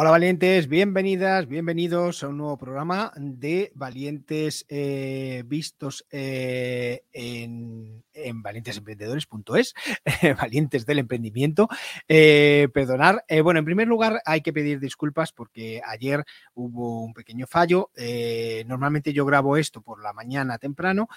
Hola valientes, bienvenidas, bienvenidos a un nuevo programa de valientes eh, vistos eh, en, en valientesemprendedores.es, valientes del emprendimiento. Eh, perdonar, bueno, en primer lugar hay que pedir disculpas porque ayer hubo un pequeño fallo. normalmente yo grabo esto por la mañana temprano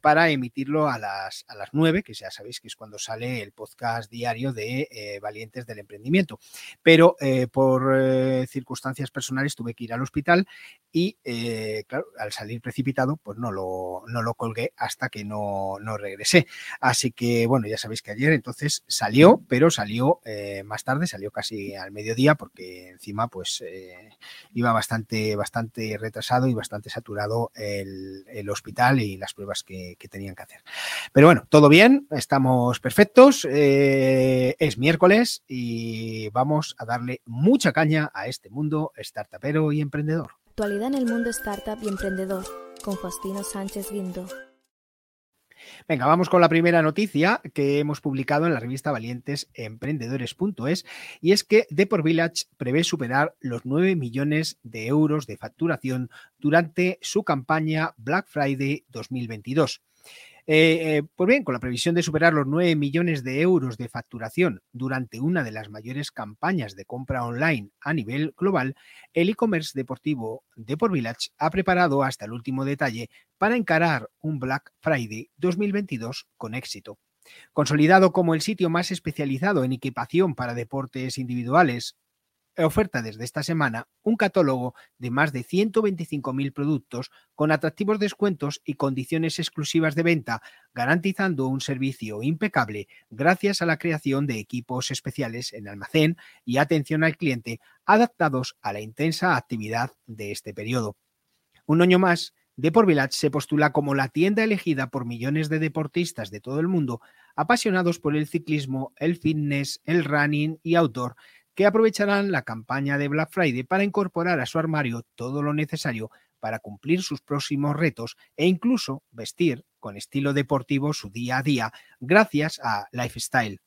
para emitirlo a las, a las 9, que ya sabéis que es cuando sale el podcast diario de Valientes del Emprendimiento. Pero por circunstancias personales tuve que ir al hospital y, eh, claro, al salir precipitado, pues no lo, no lo colgué hasta que no, no, regresé. Así que, bueno, ya sabéis que ayer entonces salió, pero salió eh, más tarde, salió casi al mediodía, porque encima, pues, eh, iba bastante, bastante retrasado y bastante saturado el, el hospital y las pruebas que, que, tenían que hacer. Pero bueno, todo bien, estamos perfectos, es miércoles y vamos a darle mucha caña a este mundo startupero y emprendedor. Actualidad en el mundo startup y emprendedor con Faustino Sánchez Guindo. Venga, vamos con la primera noticia que hemos publicado en la revista valientesemprendedores.es y es que Deport Village prevé superar los 9 millones de euros de facturación durante su campaña Black Friday 2022. Eh, eh, pues bien, con la previsión de superar los 9 millones de euros de facturación durante una de las mayores campañas de compra online a nivel global, el e-commerce deportivo Deport Village ha preparado hasta el último detalle para encarar un Black Friday 2022 con éxito. Consolidado como el sitio más especializado en equipación para deportes individuales oferta desde esta semana un catálogo de más de 125.000 productos con atractivos descuentos y condiciones exclusivas de venta, garantizando un servicio impecable gracias a la creación de equipos especiales en almacén y atención al cliente adaptados a la intensa actividad de este periodo. Un año más, Deport Village se postula como la tienda elegida por millones de deportistas de todo el mundo apasionados por el ciclismo, el fitness, el running y outdoor, que aprovecharán la campaña de Black Friday para incorporar a su armario todo lo necesario para cumplir sus próximos retos e incluso vestir con estilo deportivo su día a día gracias a Lifestyle.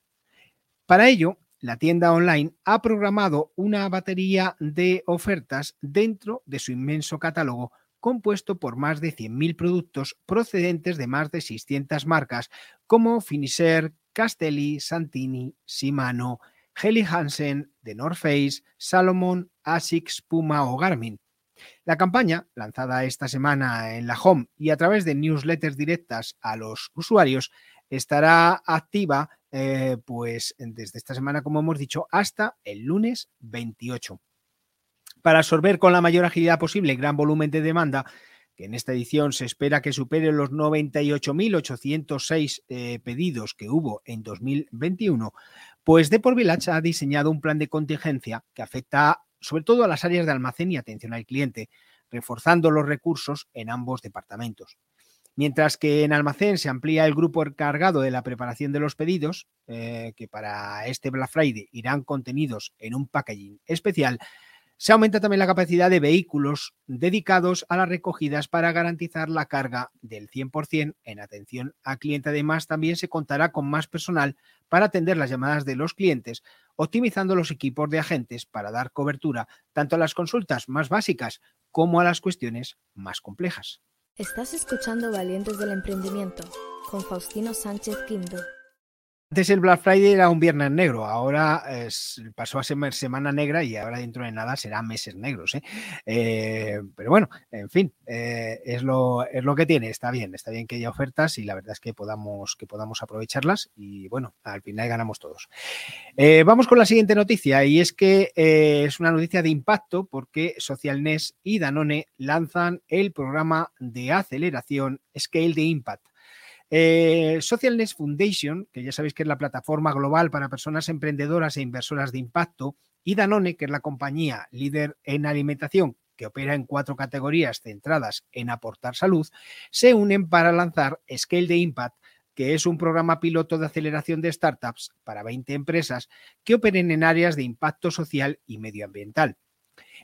Para ello, la tienda online ha programado una batería de ofertas dentro de su inmenso catálogo compuesto por más de 100.000 productos procedentes de más de 600 marcas como Finisher, Castelli, Santini, Shimano, Helly Hansen, de North Face, Salomon, Asics, Puma o Garmin. La campaña, lanzada esta semana en la Home y a través de newsletters directas a los usuarios, estará activa eh, pues desde esta semana, como hemos dicho, hasta el lunes 28. Para absorber con la mayor agilidad posible el gran volumen de demanda, que en esta edición se espera que supere los 98.806 eh, pedidos que hubo en 2021, pues Deport Village ha diseñado un plan de contingencia que afecta sobre todo a las áreas de almacén y atención al cliente, reforzando los recursos en ambos departamentos. Mientras que en almacén se amplía el grupo encargado de la preparación de los pedidos, eh, que para este Black Friday irán contenidos en un packaging especial, se aumenta también la capacidad de vehículos dedicados a las recogidas para garantizar la carga del 100% en atención al cliente. Además, también se contará con más personal para atender las llamadas de los clientes, optimizando los equipos de agentes para dar cobertura tanto a las consultas más básicas como a las cuestiones más complejas. Estás escuchando Valientes del Emprendimiento con Faustino Sánchez Quinto. Antes el Black Friday era un viernes negro, ahora es, pasó a ser semana negra y ahora dentro de nada será meses negros. ¿eh? Eh, pero bueno, en fin, eh, es, lo, que tiene, está bien, está bien que haya ofertas y la verdad es que podamos, que podamos aprovecharlas y bueno, al final ganamos todos. vamos con la siguiente noticia y es que es una noticia de impacto porque SocialNES y Danone lanzan el programa de aceleración Scale de Impact Eh, Socialness Foundation, que ya sabéis que es la plataforma global para personas emprendedoras e inversoras de impacto, y Danone, que es la compañía líder en alimentación que opera en cuatro categorías centradas en aportar salud, se unen para lanzar Scale de Impact, que es un programa piloto de aceleración de startups para 20 empresas que operen en áreas de impacto social y medioambiental.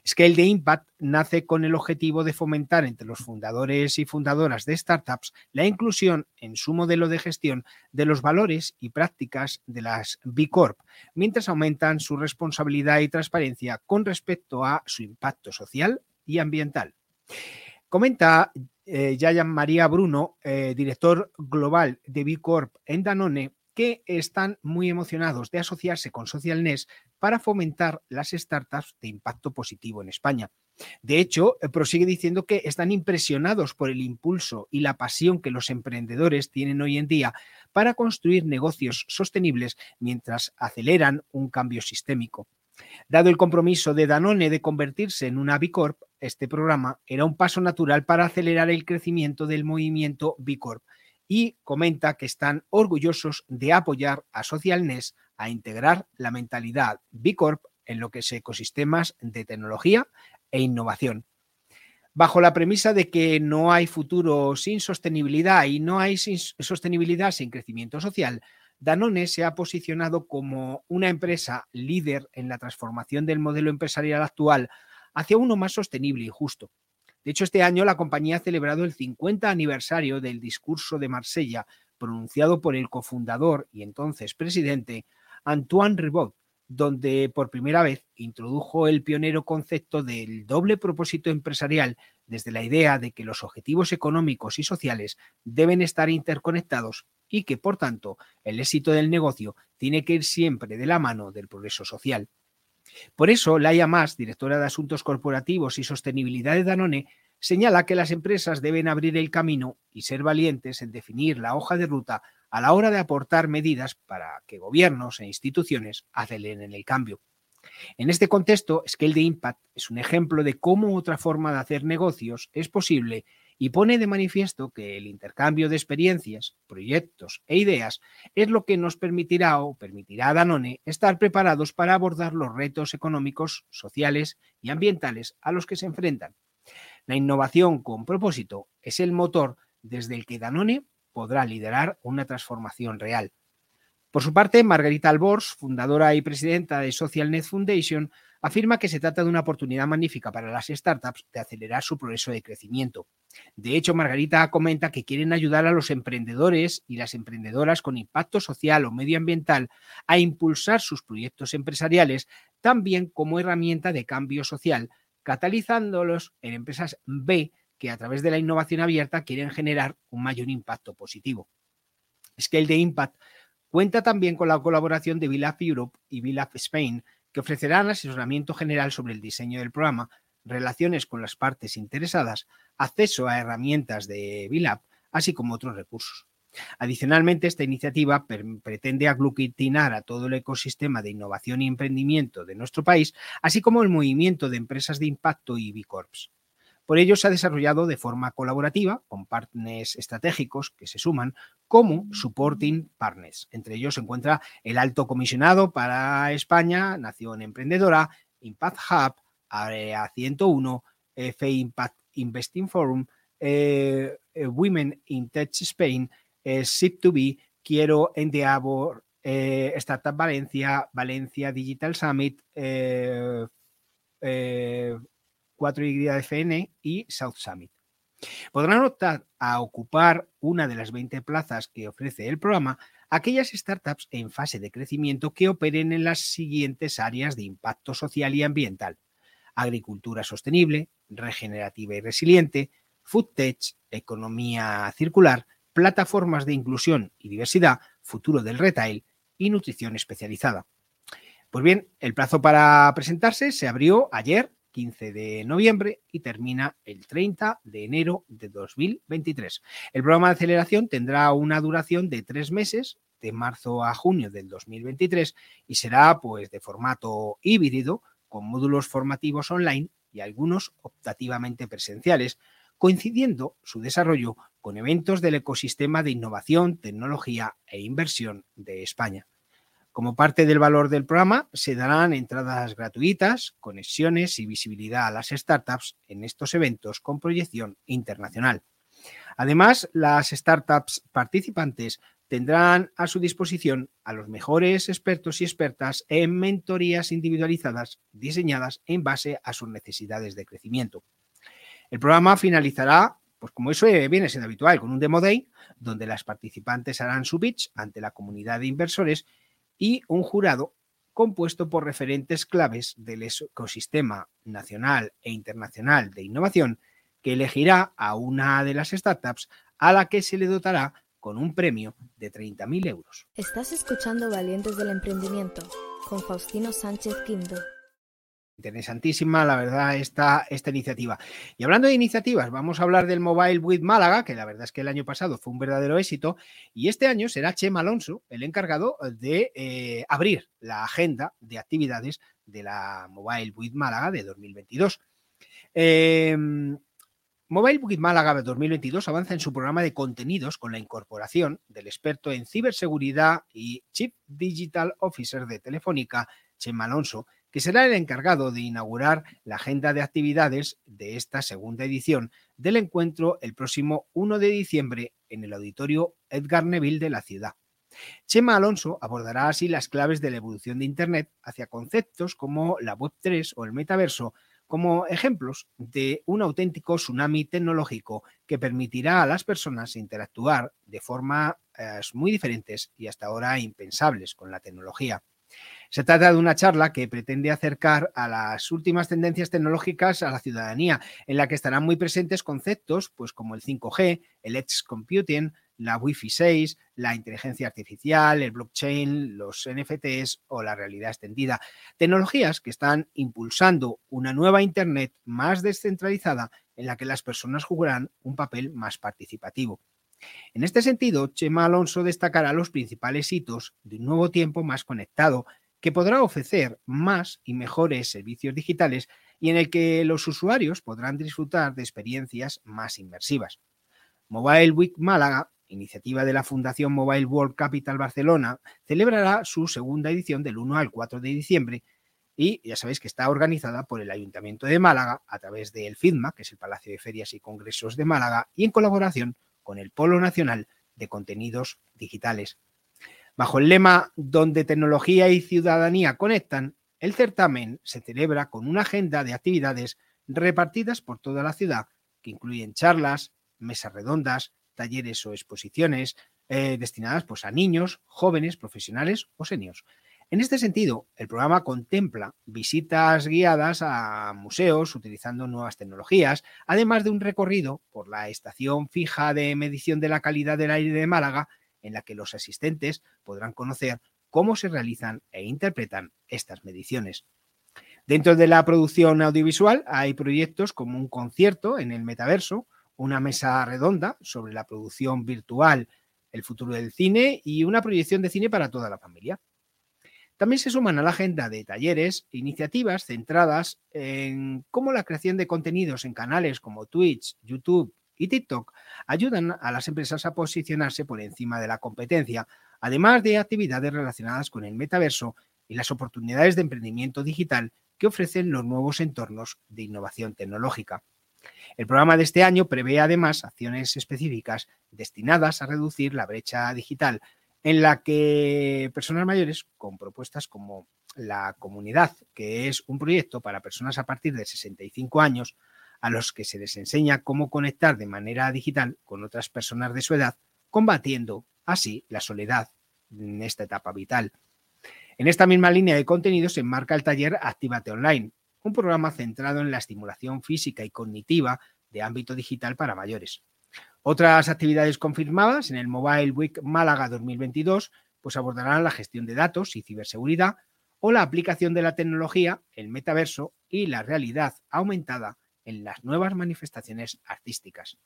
Scale de Impact nace con el objetivo de fomentar entre los fundadores y fundadoras de startups la inclusión en su modelo de gestión de los valores y prácticas de las B Corp, mientras aumentan su responsabilidad y transparencia con respecto a su impacto social y ambiental. Comenta eh, María Bruno, eh, director global de B Corp en Danone, que están muy emocionados de asociarse con SocialNES para fomentar las startups de impacto positivo en España. De hecho, eh, prosigue diciendo que están impresionados por el impulso y la pasión que los emprendedores tienen hoy en día para construir negocios sostenibles mientras aceleran un cambio sistémico. Dado el compromiso de Danone de convertirse en una B Corp, este programa era un paso natural para acelerar el crecimiento del movimiento B Corp y comenta que están orgullosos de apoyar a SocialNES a integrar la mentalidad B Corp en lo que es ecosistemas de tecnología e innovación. Bajo la premisa de que no hay futuro sin sostenibilidad y no hay sostenibilidad sin crecimiento social, Danone se ha posicionado como una empresa líder en la transformación del modelo empresarial actual hacia uno más sostenible y justo. De hecho, este año la compañía ha celebrado el 50 aniversario del discurso de Marsella pronunciado por el cofundador y entonces presidente Antoine Ribot, donde por primera vez introdujo el pionero concepto del doble propósito empresarial desde la idea de que los objetivos económicos y sociales deben estar interconectados y que, por tanto, el éxito del negocio tiene que ir siempre de la mano del progreso social. Por eso, Laia Mas, directora de Asuntos Corporativos y Sostenibilidad de Danone, señala que las empresas deben abrir el camino y ser valientes en definir la hoja de ruta a la hora de aportar medidas para que gobiernos e instituciones aceleren el cambio. En este contexto, Scale de Impact es un ejemplo de cómo otra forma de hacer negocios es posible y pone de manifiesto que el intercambio de experiencias, proyectos e ideas es lo que nos permitirá o permitirá a Danone estar preparados para abordar los retos económicos, sociales y ambientales a los que se enfrentan. La innovación con propósito es el motor desde el que Danone podrá liderar una transformación real. Por su parte, Margarita Albors, fundadora y presidenta de SocialNet Foundation, afirma que se trata de una oportunidad magnífica para las startups de acelerar su progreso de crecimiento. De hecho, Margarita comenta que quieren ayudar a los emprendedores y las emprendedoras con impacto social o medioambiental a impulsar sus proyectos empresariales también como herramienta de cambio social, catalizándolos en empresas B que a través de la innovación abierta quieren generar un mayor impacto positivo. Scale de Impact cuenta también con la colaboración de Vilaf Europe y Vilaf Spain, que ofrecerán asesoramiento general sobre el diseño del programa, relaciones con las partes interesadas, acceso a herramientas de BILAB, así como otros recursos. Adicionalmente, esta iniciativa pretende aglutinar a todo el ecosistema de innovación y emprendimiento de nuestro país, así como el movimiento de empresas de impacto y B Corps. Por ello se ha desarrollado de forma colaborativa con partners estratégicos que se suman como supporting partners. Entre ellos se encuentra el alto comisionado para España, Nación Emprendedora, Impact Hub, Area 101, F Impact Investing Forum, eh, eh, Women in Tech Spain, eh, SIP2B, Quiero Endeavor, eh, Startup Valencia, Valencia Digital Summit, 4YFN y South Summit. Podrán optar a ocupar una de las 20 plazas que ofrece el programa aquellas startups en fase de crecimiento que operen en las siguientes áreas de impacto social y ambiental. Agricultura sostenible, regenerativa y resiliente, food tech, economía circular, plataformas de inclusión y diversidad, futuro del retail y nutrición especializada. Pues bien, el plazo para presentarse se abrió ayer 15 de noviembre y termina el 30 de enero de 2023. El programa de aceleración tendrá una duración de tres meses, de marzo a junio del 2023, y será pues de formato híbrido, con módulos formativos online y algunos optativamente presenciales, coincidiendo su desarrollo con eventos del ecosistema de innovación, tecnología e inversión de España. Como parte del valor del programa, se darán entradas gratuitas, conexiones y visibilidad a las startups en estos eventos con proyección internacional. Además, las startups participantes tendrán a su disposición a los mejores expertos y expertas en mentorías individualizadas diseñadas en base a sus necesidades de crecimiento. El programa finalizará, pues como eso viene siendo habitual, con un Demo Day, donde las participantes harán su pitch ante la comunidad de inversores y un jurado compuesto por referentes claves del ecosistema nacional e internacional de innovación que elegirá a una de las startups a la que se le dotará con un premio de 30.000 euros. Estás escuchando Valientes del Emprendimiento con Faustino Sánchez Quinto. Interesantísima, la verdad, esta, esta iniciativa. Y hablando de iniciativas, vamos a hablar del Mobile with Málaga, que la verdad es que el año pasado fue un verdadero éxito, y este año será Chema Alonso el encargado de eh, abrir la agenda de actividades de la Mobile with Málaga de 2022. Em, Mobile with Málaga 2022 avanza en su programa de contenidos con la incorporación del experto en ciberseguridad y Chief Digital Officer de Telefónica, Chema Alonso, que será el encargado de inaugurar la agenda de actividades de esta segunda edición del encuentro el próximo 1 de diciembre en el auditorio Edgar Neville de la ciudad. Chema Alonso abordará así las claves de la evolución de Internet hacia conceptos como la Web3 o el metaverso, como ejemplos de un auténtico tsunami tecnológico que permitirá a las personas interactuar de formas muy diferentes y hasta ahora impensables con la tecnología. Se trata de una charla que pretende acercar a las últimas tendencias tecnológicas a la ciudadanía, en la que estarán muy presentes conceptos pues, como el 5G, el Edge Computing, la Wi-Fi 6, la inteligencia artificial, el blockchain, los NFTs o la realidad extendida. Tecnologías que están impulsando una nueva Internet más descentralizada en la que las personas jugarán un papel más participativo. En este sentido, Chema Alonso destacará los principales hitos de un nuevo tiempo más conectado que podrá ofrecer más y mejores servicios digitales y en el que los usuarios podrán disfrutar de experiencias más inmersivas. Mobile Week Málaga, iniciativa de la Fundación Mobile World Capital Barcelona, celebrará su segunda edición del 1 al 4 de diciembre y ya sabéis que está organizada por el Ayuntamiento de Málaga a través del FIDMA, que es el Palacio de Ferias y Congresos de Málaga, y en colaboración con el Polo Nacional de Contenidos Digitales. Bajo el lema Donde tecnología y ciudadanía conectan, el certamen se celebra con una agenda de actividades repartidas por toda la ciudad, que incluyen charlas, mesas redondas, talleres o exposiciones eh, destinadas pues, a niños, jóvenes, profesionales o seniors. En este sentido, el programa contempla visitas guiadas a museos utilizando nuevas tecnologías, además de un recorrido por la estación fija de medición de la calidad del aire de Málaga en la que los asistentes podrán conocer cómo se realizan e interpretan estas mediciones. Dentro de la producción audiovisual hay proyectos como un concierto en el metaverso, una mesa redonda sobre la producción virtual, el futuro del cine y una proyección de cine para toda la familia. También se suman a la agenda de talleres e iniciativas centradas en cómo la creación de contenidos en canales como Twitch, YouTube y TikTok ayudan a las empresas a posicionarse por encima de la competencia, además de actividades relacionadas con el metaverso y las oportunidades de emprendimiento digital que ofrecen los nuevos entornos de innovación tecnológica. El programa de este año prevé además acciones específicas destinadas a reducir la brecha digital, en la que personas mayores con propuestas como la comunidad, que es un proyecto para personas a partir de 65 años, a los que se les enseña cómo conectar de manera digital con otras personas de su edad, combatiendo así la soledad en esta etapa vital. En esta misma línea de contenido se enmarca el taller Actívate Online, un programa centrado en la estimulación física y cognitiva de ámbito digital para mayores. Otras actividades confirmadas en el Mobile Week Málaga 2022 pues abordarán la gestión de datos y ciberseguridad o la aplicación de la tecnología, el metaverso y la realidad aumentada en las nuevas manifestaciones artísticas.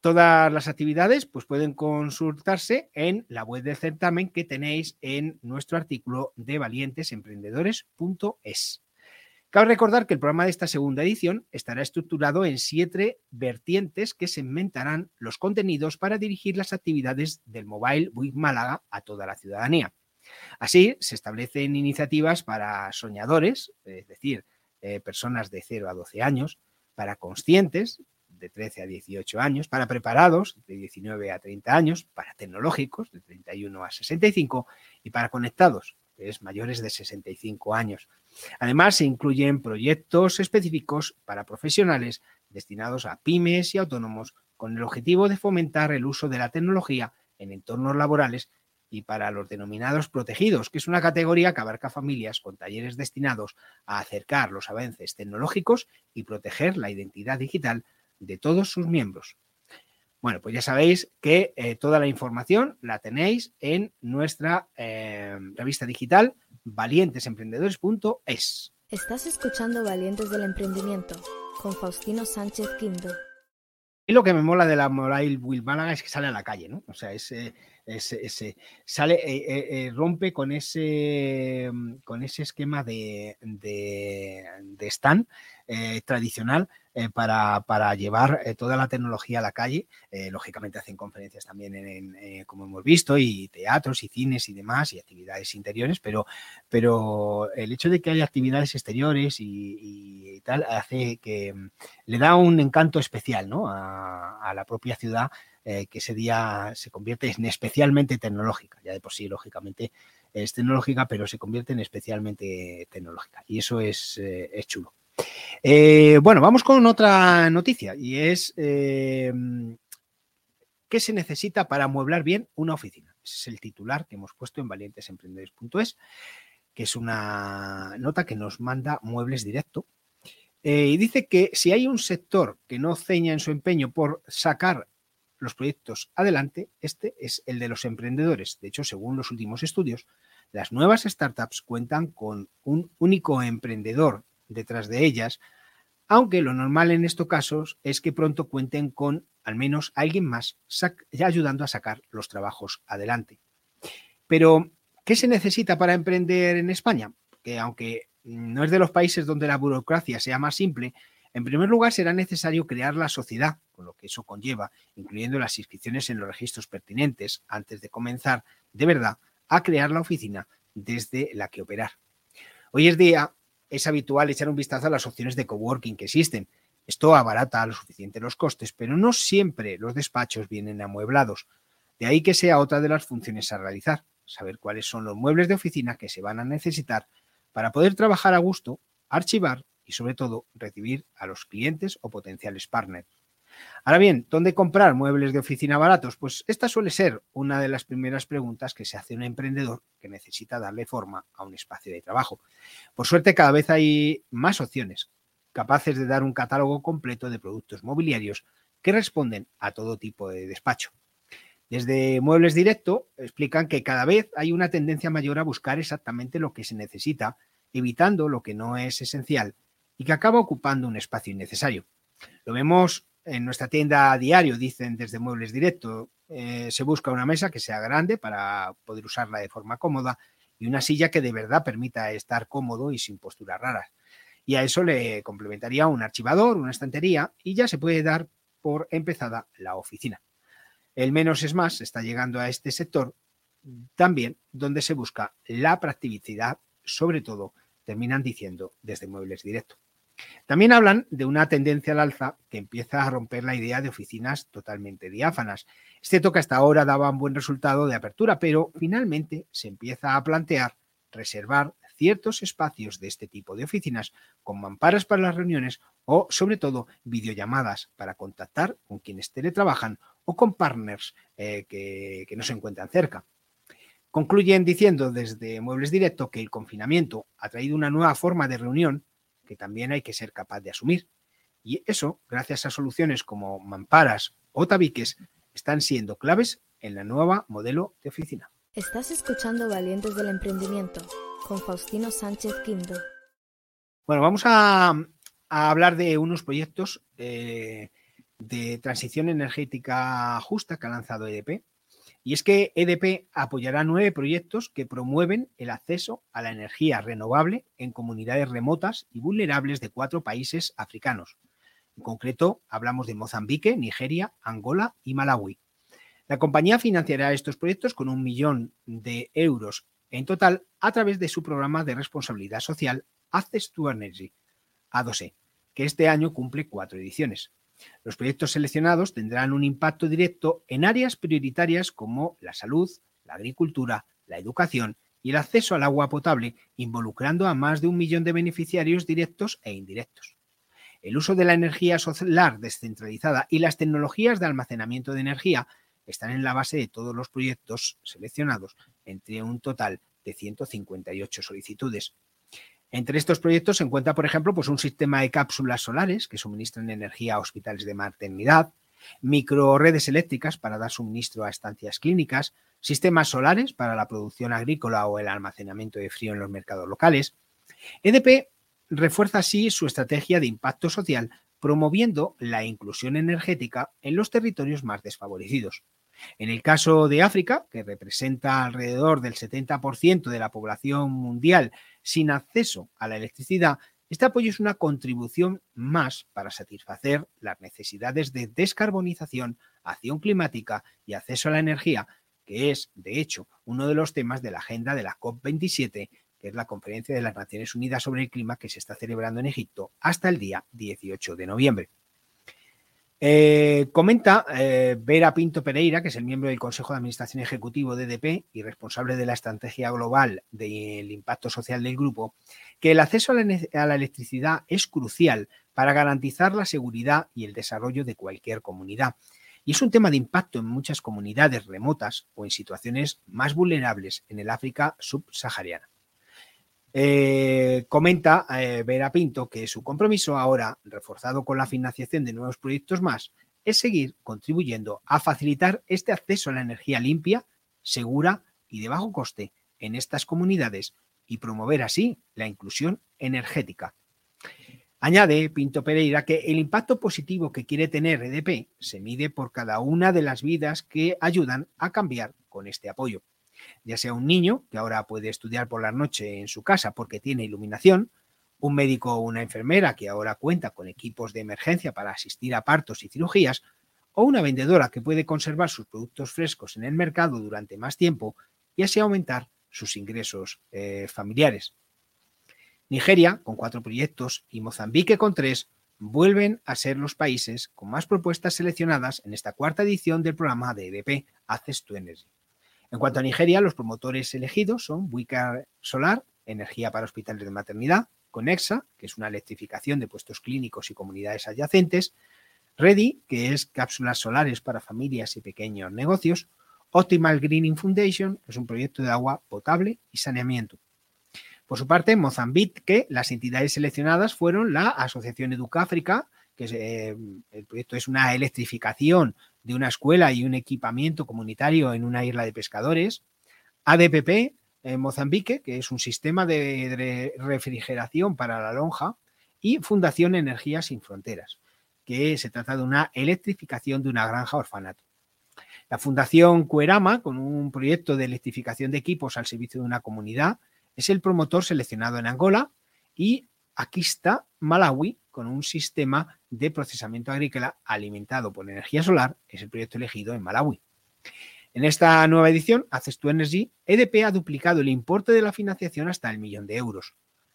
Todas las actividades pues, pueden consultarse en la web del certamen que tenéis en nuestro artículo de valientesemprendedores.es. Cabe recordar que el programa de esta segunda edición estará estructurado en siete vertientes que segmentarán los contenidos para dirigir las actividades del Mobile Week Málaga a toda la ciudadanía. Así, se establecen iniciativas para soñadores, es decir, eh, personas de 0 a 12 años, para conscientes, de 13 a 18 años, para preparados, de 19 a 30 años, para tecnológicos, de 31 a 65, y para conectados, es mayores de 65 años. Además, se incluyen proyectos específicos para profesionales destinados a pymes y autónomos con el objetivo de fomentar el uso de la tecnología en entornos laborales y para los denominados protegidos, que es una categoría que abarca familias con talleres destinados a acercar los avances tecnológicos y proteger la identidad digital de todos sus miembros. Bueno, pues ya sabéis que eh, toda la información la tenéis en nuestra eh, revista digital valientesemprendedores.es. Estás escuchando Valientes del Emprendimiento con Faustino Sánchez Quinto. Y lo que me mola de la Mobile Will Málaga es que sale a la calle, ¿no? O sea, ese, ese, sale, eh, rompe con ese, con ese esquema de, de, de stand tradicional eh, para, llevar eh, toda la tecnología a la calle. Eh, lógicamente hacen conferencias también, en, como hemos visto, y teatros y cines y demás, y actividades interiores, pero, pero el hecho de que haya actividades exteriores y, tal hace que mm, le da un encanto especial ¿no? a, la propia ciudad que ese día se convierte en especialmente tecnológica. Ya de por sí, lógicamente, es tecnológica, pero se convierte en especialmente tecnológica. Y eso es, es chulo. Eh, bueno, vamos con otra noticia y es eh, qué se necesita para amueblar bien una oficina. Ese es el titular que hemos puesto en valientesemprendedores.es, que es una nota que nos manda Muebles Directo. Eh, y dice que si hay un sector que no ceña en su empeño por sacar los proyectos adelante, este es el de los emprendedores. De hecho, según los últimos estudios, las nuevas startups cuentan con un único emprendedor detrás de ellas, aunque lo normal en estos casos es que pronto cuenten con al menos alguien más ya ayudando a sacar los trabajos adelante. Pero, ¿qué se necesita para emprender en España? Que aunque no es de los países donde la burocracia sea más simple, en primer lugar será necesario crear la sociedad, con lo que eso conlleva, incluyendo las inscripciones en los registros pertinentes, antes de comenzar de verdad a crear la oficina desde la que operar. Hoy es día es habitual echar un vistazo a las opciones de coworking que existen. Esto abarata lo suficiente los costes, pero no siempre los despachos vienen amueblados. De ahí que sea otra de las funciones a realizar, saber cuáles son los muebles de oficina que se van a necesitar para poder trabajar a gusto, archivar y sobre todo recibir a los clientes o potenciales partners. Ahora bien, ¿dónde comprar muebles de oficina baratos? Pues esta suele ser una de las primeras preguntas que se hace un emprendedor que necesita darle forma a un espacio de trabajo. Por suerte, cada vez hay más opciones capaces de dar un catálogo completo de productos mobiliarios que responden a todo tipo de despacho. Desde Muebles Directo explican que cada vez hay una tendencia mayor a buscar exactamente lo que se necesita, evitando lo que no es esencial y que acaba ocupando un espacio innecesario. Lo vemos en nuestra tienda a diario, dicen desde Muebles Directo, eh, se busca una mesa que sea grande para poder usarla de forma cómoda y una silla que de verdad permita estar cómodo y sin posturas raras. Y a eso le complementaría un archivador, una estantería y ya se puede dar por empezada la oficina. El menos es más está llegando a este sector también donde se busca la practicidad, sobre todo, terminan diciendo desde Muebles Directo. También hablan de una tendencia al alza que empieza a romper la idea de oficinas totalmente diáfanas. Es cierto que hasta ahora daba un buen resultado de apertura, pero finalmente se empieza a plantear reservar ciertos espacios de este tipo de oficinas con mamparas para las reuniones o, sobre todo, videollamadas para contactar con quienes teletrabajan o con partners eh, que no se encuentran cerca. Concluyen diciendo desde Muebles Directo que el confinamiento ha traído una nueva forma de reunión que también hay que ser capaz de asumir. Y eso, gracias a soluciones como mamparas o tabiques, están siendo claves en la nueva modelo de oficina. Estás escuchando Valientes del Emprendimiento con Faustino Sánchez Quinto. Bueno, vamos a, hablar de unos proyectos eh, de transición energética justa que ha lanzado EDP. Y es que EDP apoyará nueve proyectos que promueven el acceso a la energía renovable en comunidades remotas y vulnerables de cuatro países africanos. En concreto, hablamos de Mozambique, Nigeria, Angola y Malawi. La compañía financiará estos proyectos con un millón de euros en total a través de su programa de responsabilidad social Access to Energy, A2E, que este año cumple cuatro ediciones. Los proyectos seleccionados tendrán un impacto directo en áreas prioritarias como la salud, la agricultura, la educación y el acceso al agua potable, involucrando a más de un millón de beneficiarios directos e indirectos. El uso de la energía solar descentralizada y las tecnologías de almacenamiento de energía están en la base de todos los proyectos seleccionados, entre un total de 158 solicitudes. Entre estos proyectos se encuentra, por ejemplo, pues un sistema de cápsulas solares que suministran energía a hospitales de maternidad, microredes eléctricas para dar suministro a estancias clínicas, sistemas solares para la producción agrícola o el almacenamiento de frío en los mercados locales. EDP refuerza así su estrategia de impacto social promoviendo la inclusión energética en los territorios más desfavorecidos. En el caso de África, que representa alrededor del 70% de la población mundial sin acceso a la electricidad, este apoyo es una contribución más para satisfacer las necesidades de descarbonización, acción climática y acceso a la energía, que es, de hecho, uno de los temas de la agenda de la COP27, que es la Conferencia de las Naciones Unidas sobre el Clima que se está celebrando en Egipto hasta el día 18 de noviembre. Eh, comenta eh, Vera Pinto Pereira, que es el miembro del Consejo de Administración Ejecutivo de EDP y responsable de la estrategia global del impacto social del grupo, que el acceso a la electricidad es crucial para garantizar la seguridad y el desarrollo de cualquier comunidad. Y es un tema de impacto en muchas comunidades remotas o en situaciones más vulnerables en el África subsahariana. Eh, comenta eh, Vera Pinto que su compromiso ahora, reforzado con la financiación de nuevos proyectos más, es seguir contribuyendo a facilitar este acceso a la energía limpia, segura y de bajo coste en estas comunidades y promover así la inclusión energética. Añade Pinto Pereira que el impacto positivo que quiere tener EDP se mide por cada una de las vidas que ayudan a cambiar con este apoyo ya sea un niño que ahora puede estudiar por la noche en su casa porque tiene iluminación, un médico o una enfermera que ahora cuenta con equipos de emergencia para asistir a partos y cirugías, o una vendedora que puede conservar sus productos frescos en el mercado durante más tiempo y así aumentar sus ingresos eh, familiares. Nigeria, con cuatro proyectos, y Mozambique, con tres, vuelven a ser los países con más propuestas seleccionadas en esta cuarta edición del programa de EDP Access to Energy. En cuanto a Nigeria, los promotores elegidos son Wicca Solar, energía para hospitales de maternidad, Conexa, que es una electrificación de puestos clínicos y comunidades adyacentes, Ready, que es cápsulas solares para familias y pequeños negocios, Optimal Greening Foundation, que es un proyecto de agua potable y saneamiento. Por su parte, en Mozambique, las entidades seleccionadas fueron la Asociación Educáfrica, que eh, el proyecto es una electrificación de una escuela y un equipamiento comunitario en una isla de pescadores, ADPP en Mozambique, que es un sistema de refrigeración para la lonja, y Fundación Energía Sin Fronteras, que se trata de una electrificación de una granja orfanato. La Fundación Cuerama, con un proyecto de electrificación de equipos al servicio de una comunidad, es el promotor seleccionado en Angola. Y está Malawi, con un sistema de procesamiento agrícola alimentado por energía solar, es el proyecto elegido en Malawi. En esta nueva edición, Access to Energy, EDP ha duplicado el importe de la financiación hasta el millón de euros.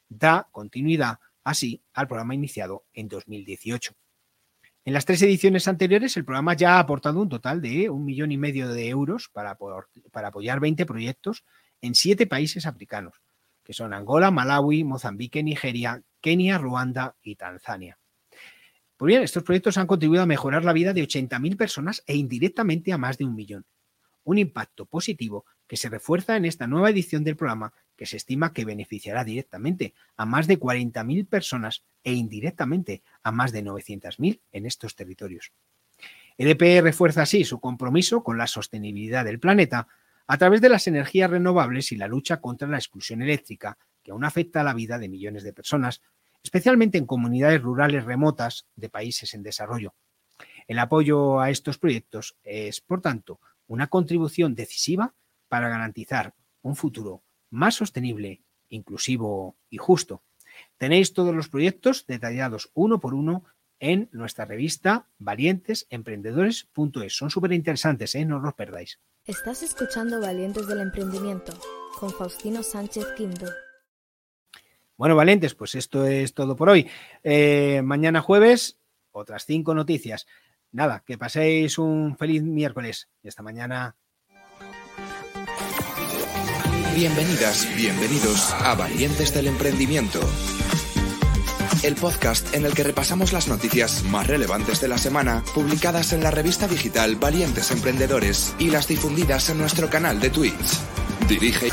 Da continuidad así al programa iniciado en 2018. En las tres ediciones anteriores, el programa ya ha aportado un total de un millón y medio de euros para, apoyar 20 proyectos en siete países africanos, que son Angola, Malawi, Mozambique, Nigeria, Kenia, Ruanda y Tanzania. Pues bien, estos proyectos han contribuido a mejorar la vida de 80.000 personas e indirectamente a más de un millón. Un impacto positivo que se refuerza en esta nueva edición del programa que se estima que beneficiará directamente a más de 40.000 personas e indirectamente a más de 900.000 en estos territorios. EDP refuerza así su compromiso con la sostenibilidad del planeta a través de las energías renovables y la lucha contra la exclusión eléctrica que aún afecta a la vida de millones de personas, especialmente en comunidades rurales remotas de países en desarrollo. El apoyo a estos proyectos es, por tanto, una contribución decisiva para garantizar un futuro más sostenible, inclusivo y justo. Tenéis todos los proyectos detallados uno por uno en nuestra revista valientesemprendedores.es. Son súper interesantes, ¿eh? no os los perdáis. Estás escuchando Valientes del Emprendimiento con Faustino Sánchez Quinto. Bueno, valientes, pues esto es todo por hoy. Eh, mañana jueves, otras cinco noticias. Nada, que paséis un feliz miércoles y hasta mañana. Bienvenidas, bienvenidos a Valientes del Emprendimiento el podcast en el que repasamos las noticias más relevantes de la semana, publicadas en la revista digital Valientes Emprendedores y las difundidas en nuestro canal de Twitch. Dirige